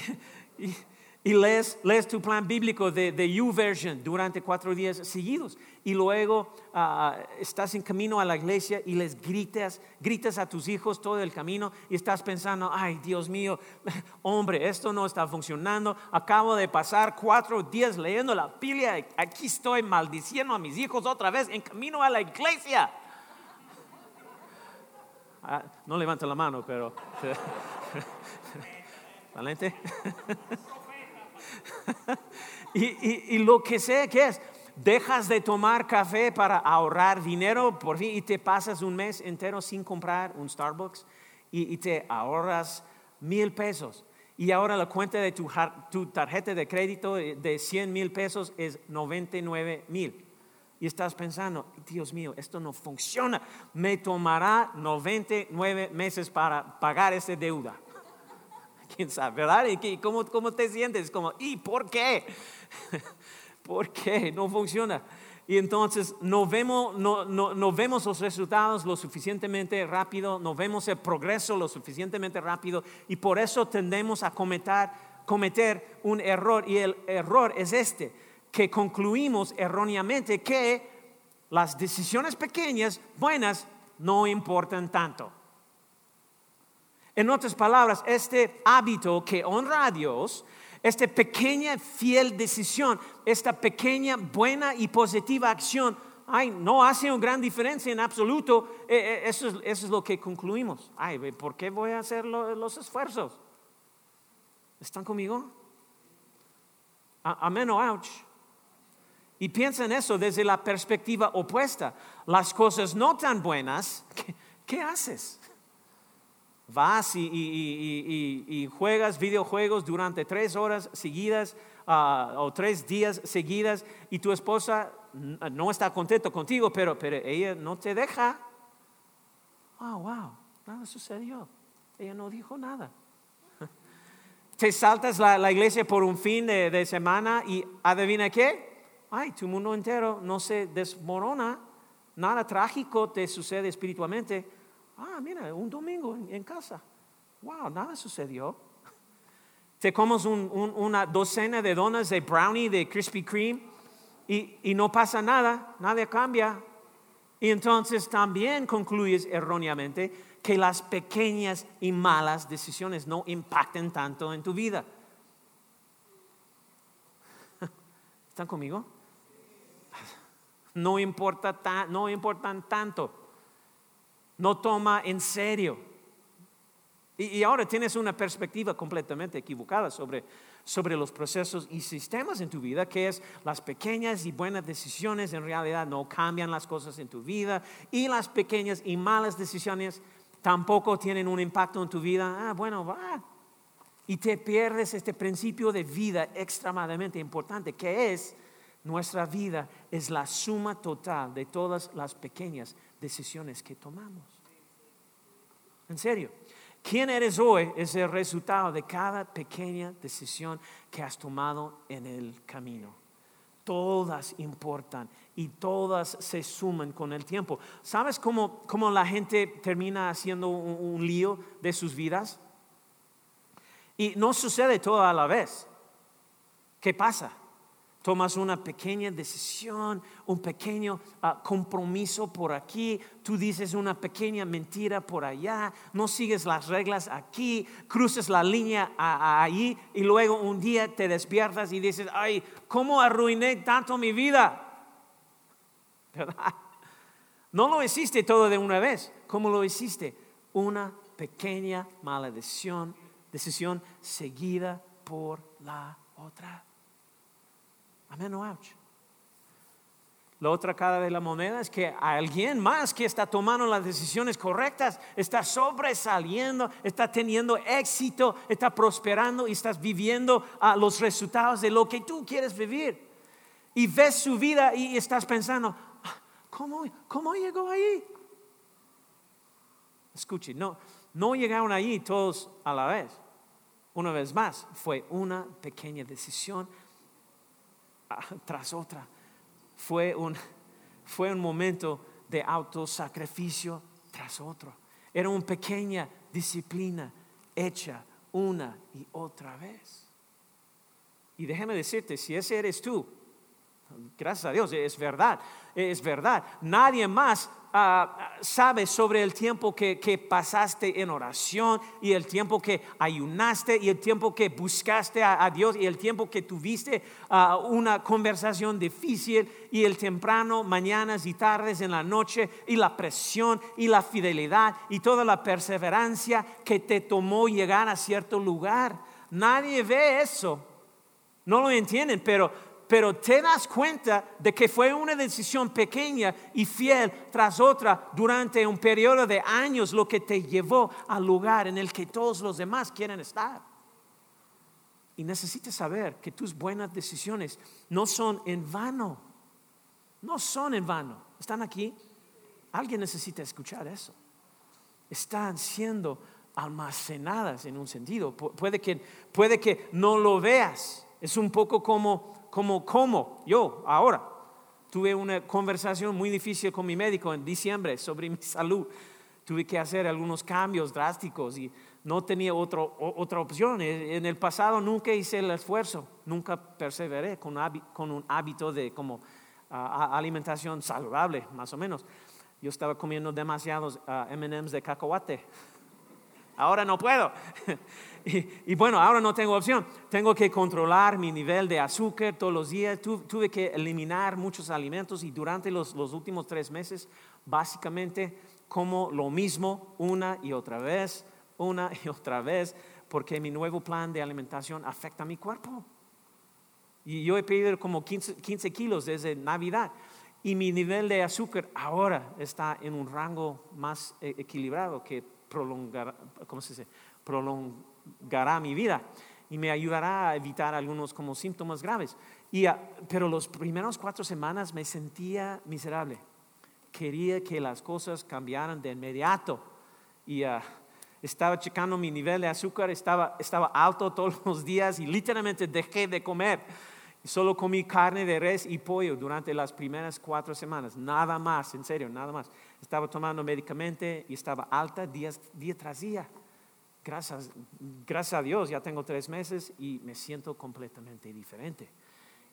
Speaker 2: *laughs* y, y lees, tu plan bíblico de, de U-Version durante cuatro días seguidos. Y luego ah, estás en camino a la iglesia y les gritas, gritas a tus hijos todo el camino y estás pensando, ay Dios mío, *laughs* hombre, esto no está funcionando. Acabo de pasar cuatro días leyendo la Biblia. Aquí estoy maldiciendo a mis hijos otra vez en camino a la iglesia. Ah, no levanta la mano, pero... *laughs* ¿Valente? *laughs* *laughs* y, lo que sé que es, dejas de tomar café para ahorrar dinero por fin y te pasas un mes entero sin comprar un Starbucks y, y te ahorras mil pesos. Y ahora la cuenta de tu, tu tarjeta de crédito de 100 mil pesos es 99 mil. Y estás pensando, Dios mío, esto no funciona. Me tomará 99 meses para pagar esa deuda. *laughs* ¿Quién sabe, verdad? ¿Y cómo, cómo te sientes? Como, ¿y por qué? *laughs* ¿Por qué? No funciona. Y entonces no vemos, no, no- no vemos los resultados lo suficientemente rápido, no vemos el progreso lo suficientemente rápido y por eso tendemos a cometer, cometer un error. Y el error es este, que concluimos erróneamente que las decisiones pequeñas, buenas, no importan tanto. En otras palabras, este hábito que honra a Dios, esta pequeña fiel decisión, esta pequeña buena y positiva acción, ay, no hace una gran diferencia en absoluto. Eh, eh, eso, es, eso es lo que concluimos. Ay, ¿por qué voy a hacer lo- los esfuerzos? ¿Están conmigo? Amén o ouch. Y piensa en eso desde la perspectiva opuesta. Las cosas no tan buenas, *laughs* ¿qué, qué haces? Vas y, juegas videojuegos durante tres horas seguidas ah, o tres días seguidas y tu esposa no está contento contigo, pero, pero ella no te deja. Wow, wow, nada sucedió. Ella no dijo nada. *laughs* Te saltas la, la iglesia por un fin de, de semana y adivina qué? Ay, tu mundo entero no se desmorona, nada trágico te sucede espiritualmente. Ah, mira, un domingo en, casa. Wow, nada sucedió. *laughs* Te comes un- un- una docena de donas de brownie, de Krispy Kreme y, y no pasa nada, nada cambia. Y entonces también concluyes erróneamente que las pequeñas y malas decisiones no impacten tanto en tu vida. *laughs* ¿Están conmigo? *laughs* No, importa ta- no importan tanto. No toma en serio. Y, ahora tienes una perspectiva completamente equivocada sobre, sobre los procesos y sistemas en tu vida, que es las pequeñas y buenas decisiones en realidad no cambian las cosas en tu vida y las pequeñas y malas decisiones tampoco tienen un impacto en tu vida. Ah, bueno, va. Y te pierdes este principio de vida extremadamente importante, que es nuestra vida es la suma total de todas las pequeñas decisiones que tomamos. En serio, quién eres hoy es el resultado de cada pequeña decisión que has tomado en el camino. Todas importan y todas se suman con el tiempo. ¿Sabes cómo, cómo la gente termina haciendo un, un lío de sus vidas? Y no sucede todo a la vez. ¿Qué pasa? Tomas una pequeña decisión, un pequeño ah, compromiso por aquí, tú dices una pequeña mentira por allá, no sigues las reglas aquí, cruzas la línea a- a- ahí y luego un día te despiertas y dices, ay, ¿cómo arruiné tanto mi vida? *laughs* ¿Verdad? No lo hiciste todo de una vez, ¿cómo lo hiciste? Una pequeña mala decisión, decisión seguida por la otra. Amén o ouch. La otra cara de la moneda es que alguien más que está tomando las decisiones correctas está sobresaliendo, está teniendo éxito, está prosperando y estás viviendo ah, los resultados de lo que tú quieres vivir. Y ves su vida y estás pensando, "Ah, ¿cómo, cómo llegó ahí? Escuche, no, no llegaron ahí todos a la vez. Una vez más, fue una pequeña decisión tras otra. Fue un, fue un momento de autosacrificio tras otro. Era una pequeña disciplina hecha una y otra vez. Y déjame decirte, si ese eres tú, gracias a Dios, es verdad, es verdad. Nadie más ah, sabe sobre el tiempo que, que pasaste en oración y el tiempo que ayunaste y el tiempo que buscaste a, a Dios y el tiempo que tuviste ah, una conversación difícil y el temprano, mañanas y tardes en la noche y la presión y la fidelidad y toda la perseverancia que te tomó llegar a cierto lugar. Nadie ve eso. No lo entienden, pero pero te das cuenta de que fue una decisión pequeña y fiel tras otra durante un periodo de años lo que te llevó al lugar en el que todos los demás quieren estar. Y necesitas saber que tus buenas decisiones no son en vano. No son en vano. ¿Están aquí? Alguien necesita escuchar eso. Están siendo almacenadas en un sentido. puede, que, puede que no lo veas. Es un poco como como, como yo ahora. Tuve una conversación muy difícil con mi médico en diciembre sobre mi *laughs* salud. Tuve que hacer algunos cambios drásticos y no tenía otro, otra opción. E, en el pasado nunca hice el esfuerzo, nunca perseveré con, un hábito de como alimentación saludable, más o menos. Yo estaba comiendo demasiados MMs de cacahuate. *laughs* Ahora no puedo. *laughs* Y, bueno, ahora no tengo opción. Tengo que controlar mi nivel de azúcar todos los días. tuve que eliminar muchos alimentos y durante los, últimos tres meses, básicamente como lo mismo una y otra vez, una *laughs* y otra vez, porque mi nuevo plan de alimentación afecta a mi cuerpo. Y yo he perdido como 15, 15 kilos desde Navidad. Y mi nivel de azúcar ahora está en un rango más e, equilibrado que prolongar, ¿cómo se dice? Prolong, gará mi vida y me ayudará a evitar algunos como síntomas graves. Y, ah, pero los primeros cuatro semanas me sentía miserable. Quería que las cosas cambiaran de inmediato. Y uh, estaba checando mi nivel de azúcar, estaba, estaba alto todos los días y literalmente dejé de comer. Solo comí carne de res y pollo durante las primeras cuatro semanas. Nada más, en serio, nada más. Estaba tomando medicamento y estaba alta día tras día gracias, gracias a Dios, ya tengo tres meses y me siento completamente diferente.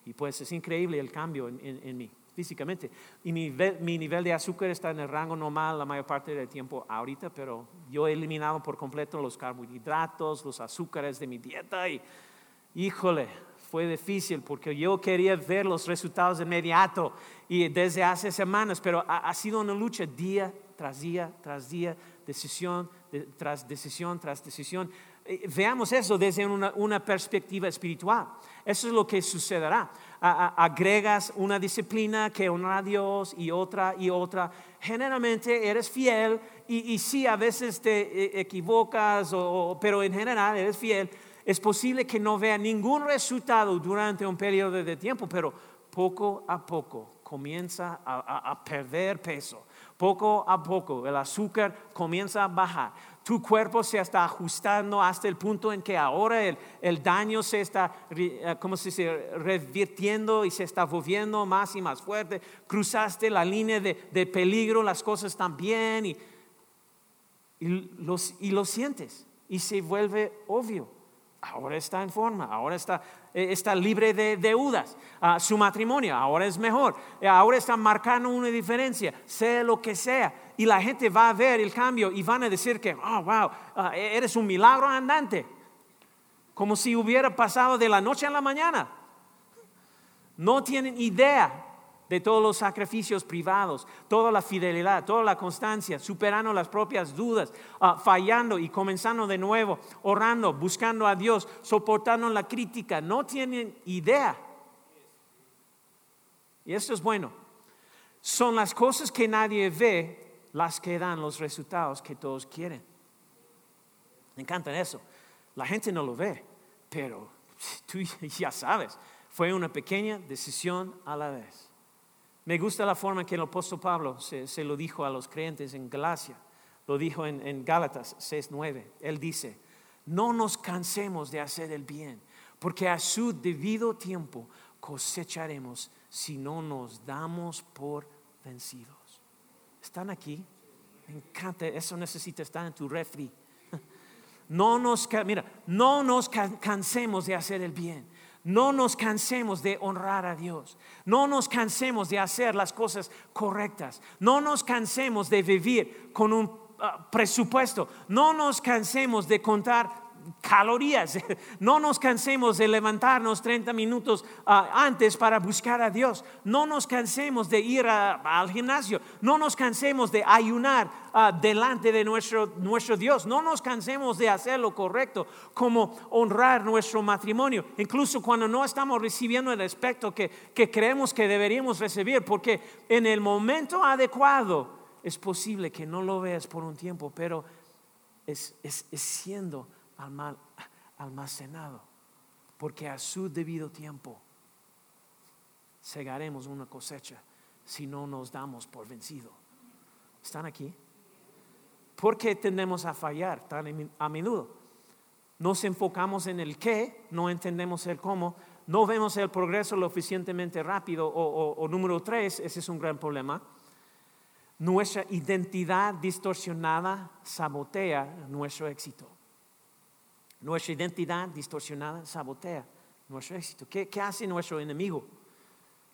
Speaker 2: Y pues es increíble el cambio en, mí, físicamente. Y mi, mi, nivel de azúcar está en el rango normal la mayor parte del tiempo ahorita, pero yo he eliminado por completo los carbohidratos, los azúcares de mi dieta y, híjole, fue difícil porque yo quería ver los resultados de inmediato y desde hace semanas, pero ha sido una lucha día tras día, tras día, decisión tras decisión tras decisión. Eh, veamos eso desde una, perspectiva espiritual. Eso es lo que sucederá. agregas una disciplina que honra a Dios y otra y otra. Generalmente eres fiel y, y sí, a veces te eh, equivocas, pero en general eres fiel. Es posible que no vea ningún resultado durante un periodo de tiempo, pero poco a poco comienza a perder peso poco a poco el azúcar comienza a bajar. Tu cuerpo se está ajustando hasta el punto en que ahora el, daño se está, eh, ¿cómo se dice?, revirtiendo y se está volviendo más y más fuerte. Cruzaste la línea de, peligro, las cosas están bien y, y lo sientes y se vuelve obvio ahora está en forma, ahora está, eh, está libre de deudas, ah, su matrimonio ahora es mejor, eh, ahora está marcando una diferencia, sea lo que sea, y la gente va a ver el cambio y van a decir que, oh, wow, ah, eres un milagro andante, como si hubiera pasado de la noche a la mañana. No tienen idea de todos los sacrificios privados, toda la fidelidad, toda la constancia, superando las propias dudas, ah, fallando y comenzando de nuevo, orando, buscando a Dios, soportando la crítica. No tienen idea. Y esto es bueno. Son las cosas que nadie ve las que dan los resultados que todos quieren. Me encanta eso. La gente no lo ve, pero *laughs* tú ya sabes, fue una pequeña decisión a la vez. Me gusta la forma que el apóstol Pablo se, lo dijo a los creyentes en Galacia, lo dijo en, en Gálatas 6:9. Él dice: No nos cansemos de hacer el bien, porque a su debido tiempo cosecharemos si no nos damos por vencidos. ¿Están aquí? Me encanta, eso necesita estar en tu refri. *laughs* No nos, mira, no nos cansemos de hacer el bien no nos cansemos de honrar a Dios. No nos cansemos de hacer las cosas correctas. No nos cansemos de vivir con un ah, presupuesto. No nos cansemos de contar calorías. *laughs* No nos cansemos de levantarnos 30 minutos ah, antes para buscar a Dios. No nos cansemos de ir al gimnasio. No nos cansemos de ayunar ah, delante de nuestro, nuestro Dios. No nos cansemos de hacer lo correcto, como honrar nuestro matrimonio. Incluso cuando no estamos recibiendo el aspecto que, que creemos que deberíamos recibir, porque en el momento adecuado es posible que no lo veas por un tiempo, pero es, es, es siendo almacenado, porque a su debido tiempo segaremos una cosecha si no nos damos por vencido. ¿Están aquí? ¿Por qué tendemos a fallar tan a menudo? Nos enfocamos en el qué, no entendemos el cómo, no vemos el progreso lo suficientemente rápido o, o número tres, ese es un gran problema. Nuestra identidad distorsionada sabotea nuestro éxito. Nuestra identidad distorsionada sabotea nuestro éxito. ¿Qué, hace nuestro enemigo?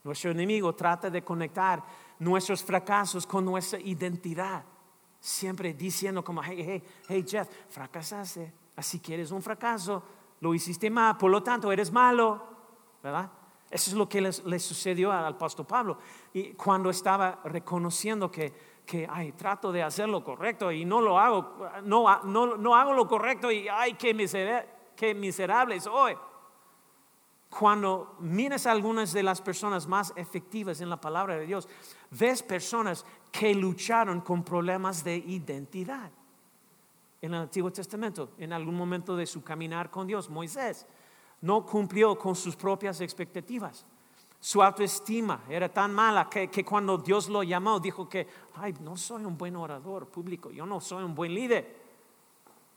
Speaker 2: Nuestro enemigo trata de conectar nuestros fracasos con nuestra identidad. Siempre diciendo como, hey, hey, hey Jeff, fracasaste. Así que eres un fracaso, lo hiciste mal, por lo tanto eres malo. ¿Verdad? Eso es lo que le sucedió al apóstol Pablo. Y cuando estaba reconociendo que que, ay, trato de hacer lo correcto y no lo hago, no, no, no hago lo correcto y, ay, qué, qué miserable soy. Cuando miras a algunas de las personas más efectivas en la palabra de Dios, ves personas que lucharon con problemas de identidad. En el Antiguo Testamento, en algún momento de su caminar con Dios, Moisés no cumplió con sus propias expectativas. Su autoestima era tan mala que, cuando Dios lo llamó dijo que, ay, no soy un buen orador público, yo no soy un buen líder.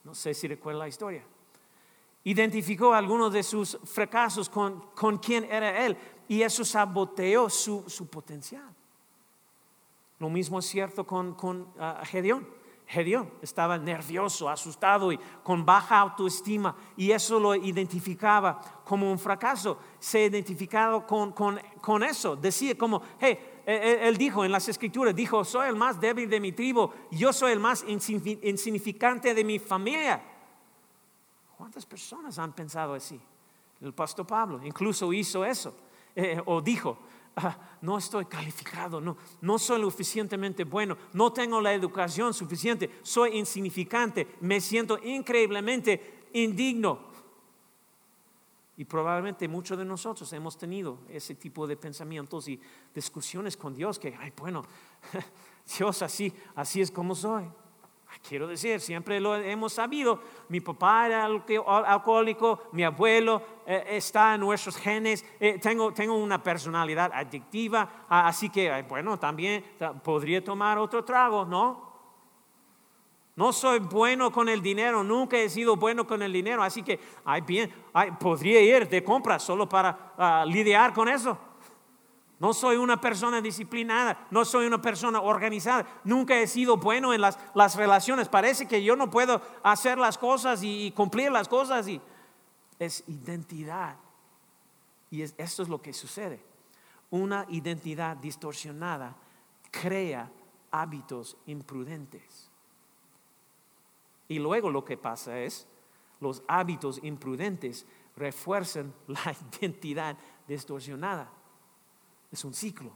Speaker 2: No sé si recuerda la historia. Identificó algunos de sus fracasos con, con quién era él y eso saboteó su, su potencial. Lo mismo es cierto con, con ah, Gedeón. Gedeón estaba nervioso, asustado y con baja autoestima y eso lo identificaba como un fracaso. Se identificaba con, con, con eso. Decía como, hey, él dijo en las escrituras, dijo, soy el más débil de mi tribu, yo soy el más insignificante de mi familia. ¿Cuántas personas han pensado así? El pastor Pablo incluso hizo eso, eh, o dijo, Ah, no estoy calificado, no, no soy lo suficientemente bueno, no tengo la educación suficiente, soy insignificante, me siento increíblemente indigno. Y probablemente muchos de nosotros hemos tenido ese tipo de pensamientos y discusiones con Dios que, ay, bueno, *laughs* Dios así, así es como soy. Quiero decir, siempre lo hemos sabido. Mi papá era alcohólico, mi abuelo eh, está en nuestros genes, eh, tengo, tengo una personalidad adictiva, así que, bueno, también podría tomar otro trago, ¿no? No soy bueno con el dinero, nunca he sido bueno con el dinero, así que, ay, bien, podría ir de compras solo para ah, lidiar con eso. No soy una persona disciplinada, no soy una persona organizada, nunca he sido bueno en las, relaciones. Parece que yo no puedo hacer las cosas y, cumplir las cosas. Y es identidad. Y esto es lo que sucede. Una identidad distorsionada crea hábitos imprudentes. Y luego lo que pasa es, los hábitos imprudentes refuerzan *laughs* la identidad distorsionada. Es un ciclo.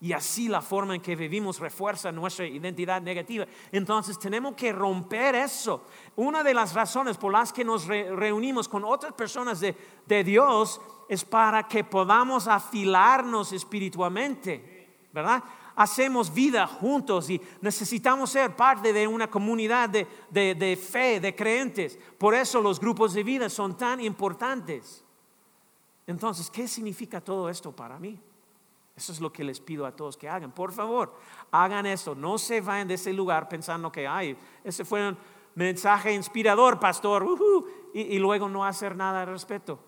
Speaker 2: Y así la forma en que vivimos refuerza nuestra identidad negativa. Entonces tenemos que romper eso. Una de las razones por las que nos reunimos con otras personas de, de Dios es para que podamos afilarnos espiritualmente, ¿verdad? hacemos vida juntos y necesitamos ser parte de una comunidad de, de, de, fe, de creyentes. Por eso los grupos de vida son tan importantes. Entonces, ¿qué significa todo esto para mí? Eso es lo que les pido a todos que hagan. Por favor, hagan esto. No se vayan de ese lugar pensando que, ay, ese fue un mensaje inspirador, pastor, y, luego no hacer nada al respecto.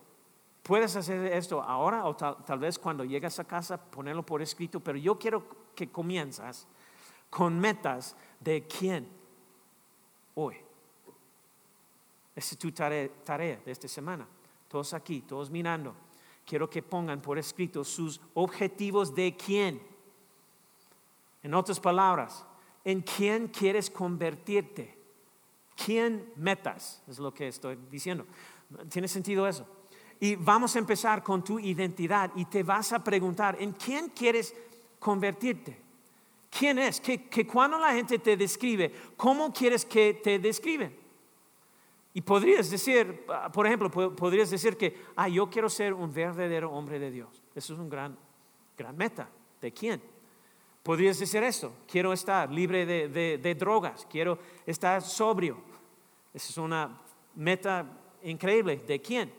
Speaker 2: Puedes hacer esto ahora o tal, vez cuando llegas a casa, ponerlo por escrito, pero yo quiero que comienzas con metas de quién hoy. Esa es tu tarea de esta semana. Todos aquí, todos mirando quiero que pongan por escrito sus objetivos de quién. En otras palabras, ¿en quién quieres convertirte ¿Quién metas? Es lo que estoy diciendo. ¿Tiene sentido eso? Y vamos a empezar con tu identidad y te vas a preguntar, ¿en quién quieres convertirte? ¿Quién es? Que, que cuando la gente te describe, ¿cómo quieres que te describen? Y podrías decir, por ejemplo, podrías decir que, ah, yo quiero ser un verdadero hombre de Dios. Eso es un gran, gran meta. ¿De quién? Podrías decir esto, quiero estar libre de, de drogas, quiero estar sobrio. Esa es una meta increíble. ¿De quién?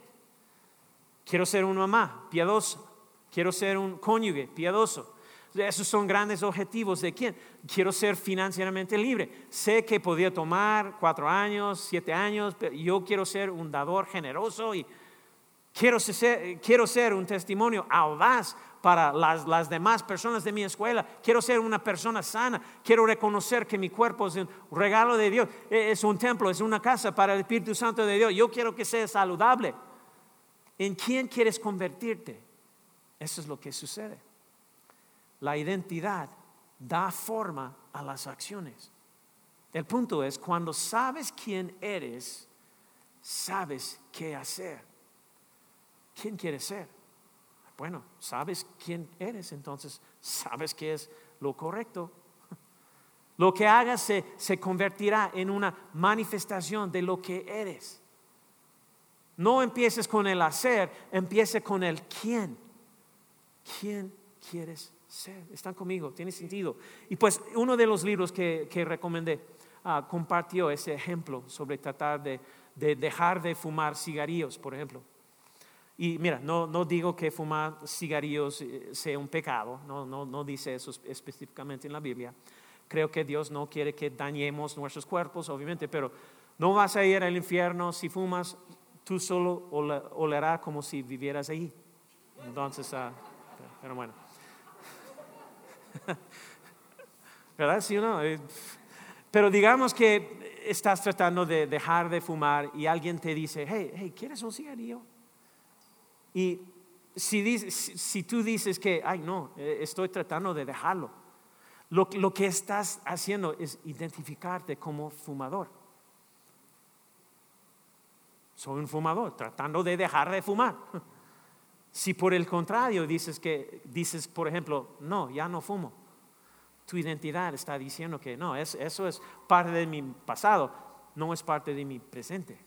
Speaker 2: Quiero ser una mamá piadosa. Quiero ser un cónyuge piadoso. Esos son grandes objetivos de quién. Quiero ser financieramente libre. Sé que podría tomar cuatro años, siete años, pero yo quiero ser un dador generoso y quiero ser, quiero ser un testimonio audaz para las, las, demás personas de mi escuela. Quiero ser una persona sana. Quiero reconocer que mi cuerpo es un regalo de Dios. Es un templo, es una casa para el Espíritu Santo de Dios. Yo quiero que sea saludable. ¿En quién quieres convertirte? Eso es lo que sucede. La identidad da forma a las acciones. El punto es, cuando sabes quién eres, sabes qué hacer. ¿Quién quieres ser? Bueno, sabes quién eres, entonces sabes qué es lo correcto. Lo que hagas se, se convertirá en una manifestación de lo que eres. No empieces con el hacer, empiece con el quién. ¿Quién quieres Están conmigo, tiene sentido. Y pues uno de los libros que, recomendé ah, compartió ese ejemplo sobre tratar de, dejar de fumar cigarrillos, por ejemplo. Y mira, no, no digo que fumar cigarrillos eh, sea un pecado, no, no, no dice eso específicamente en la Biblia. Creo que Dios no quiere que dañemos nuestros cuerpos, obviamente, pero no vas a ir al infierno si fumas tú solo olerá como si vivieras ahí. Entonces, ah, pero bueno. *laughs* ¿Verdad? Sí o no? Eh, pero digamos que estás tratando de dejar de fumar y alguien te dice, hey, hey ¿quieres un cigarrillo? Y si, tú dices que, ay, no, eh, estoy tratando de dejarlo, lo, lo que estás haciendo es identificarte como fumador soy un fumador, tratando de dejar de fumar. *laughs* Si por el contrario dices que, dices, por ejemplo, no, ya no fumo, tu identidad está diciendo que no, eso es parte de mi pasado, no es parte de mi presente.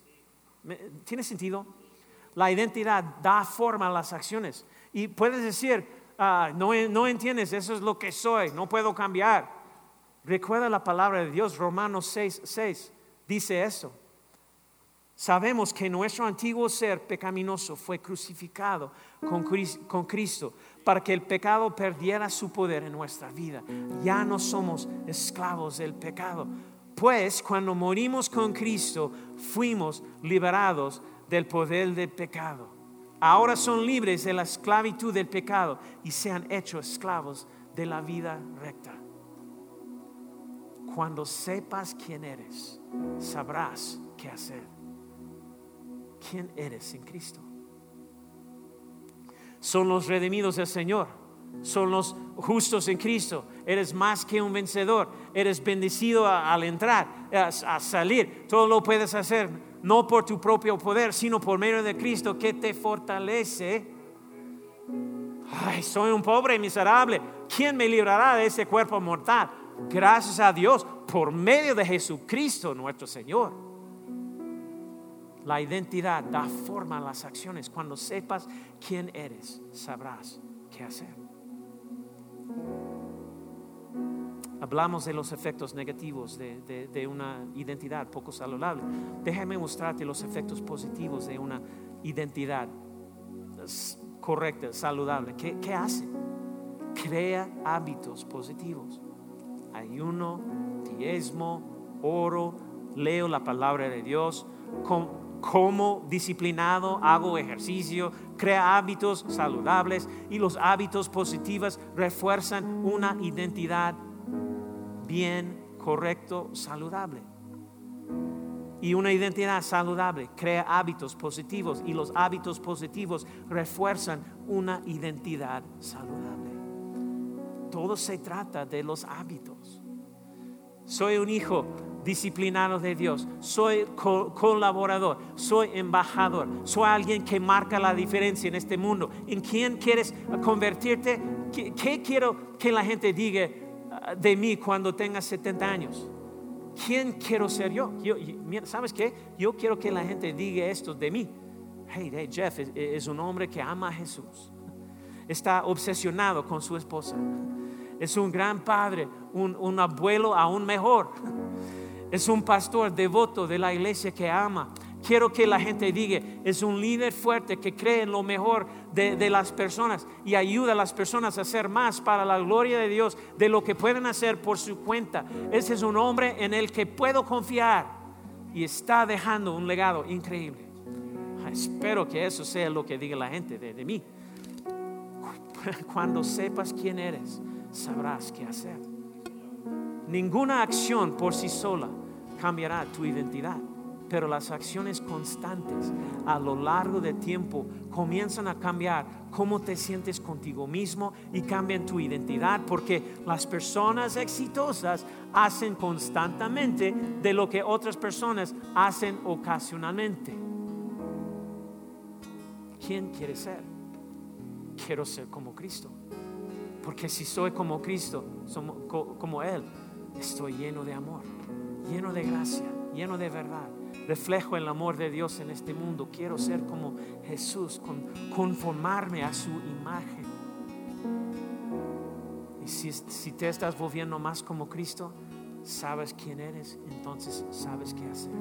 Speaker 2: ¿Tiene sentido? La identidad da forma a las acciones. Y puedes decir, ah, no, no entiendes, eso es lo que soy, no puedo cambiar. Recuerda la palabra de Dios, Romanos 6, 6, dice eso. Sabemos que nuestro antiguo ser pecaminoso fue crucificado con, Cristo para que el pecado perdiera su poder en nuestra vida. Ya no somos esclavos del pecado. Pues cuando morimos con Cristo fuimos liberados del poder del pecado. Ahora son libres de la esclavitud del pecado y se han hecho esclavos de la vida recta. Cuando sepas quién eres, sabrás qué hacer quién eres en Cristo. Son los redimidos del Señor, son los justos en Cristo. Eres más que un vencedor, eres bendecido al entrar, a, salir. Todo lo puedes hacer no por tu propio poder, sino por medio de Cristo que te fortalece. Ay, soy un pobre miserable. ¿Quién me librará de ese cuerpo mortal? Gracias a Dios por medio de Jesucristo nuestro Señor. La identidad da forma a las acciones. Cuando sepas quién eres, sabrás qué hacer. Hablamos de los efectos negativos de, una identidad poco saludable. Déjame mostrarte los efectos positivos de una identidad correcta, saludable. ¿Qué, qué hace? Crea hábitos positivos. Ayuno, diezmo, oro, leo la palabra de Dios, como disciplinado hago ejercicio, crea hábitos saludables y los hábitos positivos refuerzan una identidad bien, correcto, saludable. Y una identidad saludable crea hábitos positivos y los hábitos positivos refuerzan una identidad saludable. Todo se trata de los hábitos. Soy un hijo disciplinado de Dios, soy co- colaborador, soy embajador, soy alguien que marca la diferencia en este mundo. ¿En quién quieres convertirte? ¿Qué, qué quiero que la gente diga ah, de mí cuando tenga 70 años? ¿Quién quiero ser yo? Yo- ¿Sabes qué? Yo quiero que la gente diga esto de mí. Hey, hey, Jeff es, es un hombre que ama a Jesús. Está obsesionado con su esposa. Es un gran padre, un, un abuelo aún mejor. Es un pastor devoto de la iglesia que ama. Quiero que la gente diga, es un líder fuerte que cree en lo mejor de, las personas y ayuda a las personas a hacer más para la gloria de Dios de lo que pueden hacer por su cuenta. Ese es un hombre en el que puedo confiar y está dejando un legado increíble. Espero que eso sea lo que diga la gente de mí. *laughs* Cuando sepas quién eres, sabrás qué hacer. Ninguna acción por sí sola cambiará tu identidad, pero las acciones constantes a lo largo del tiempo comienzan a cambiar cómo te sientes contigo mismo y cambian tu identidad, porque las personas exitosas hacen constantemente de lo que otras personas hacen ocasionalmente. ¿Quién quiere ser? Quiero ser como Cristo. Porque si soy como Cristo, como Él, estoy lleno de amor, lleno de gracia, lleno de verdad. Reflejo el amor de Dios en este mundo. Quiero ser como Jesús, con- conformarme a su imagen. Y si, si te estás volviendo más como Cristo, sabes quién eres, entonces sabes qué hacer.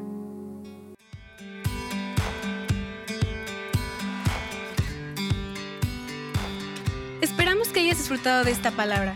Speaker 1: Esperamos que hayas disfrutado de esta palabra.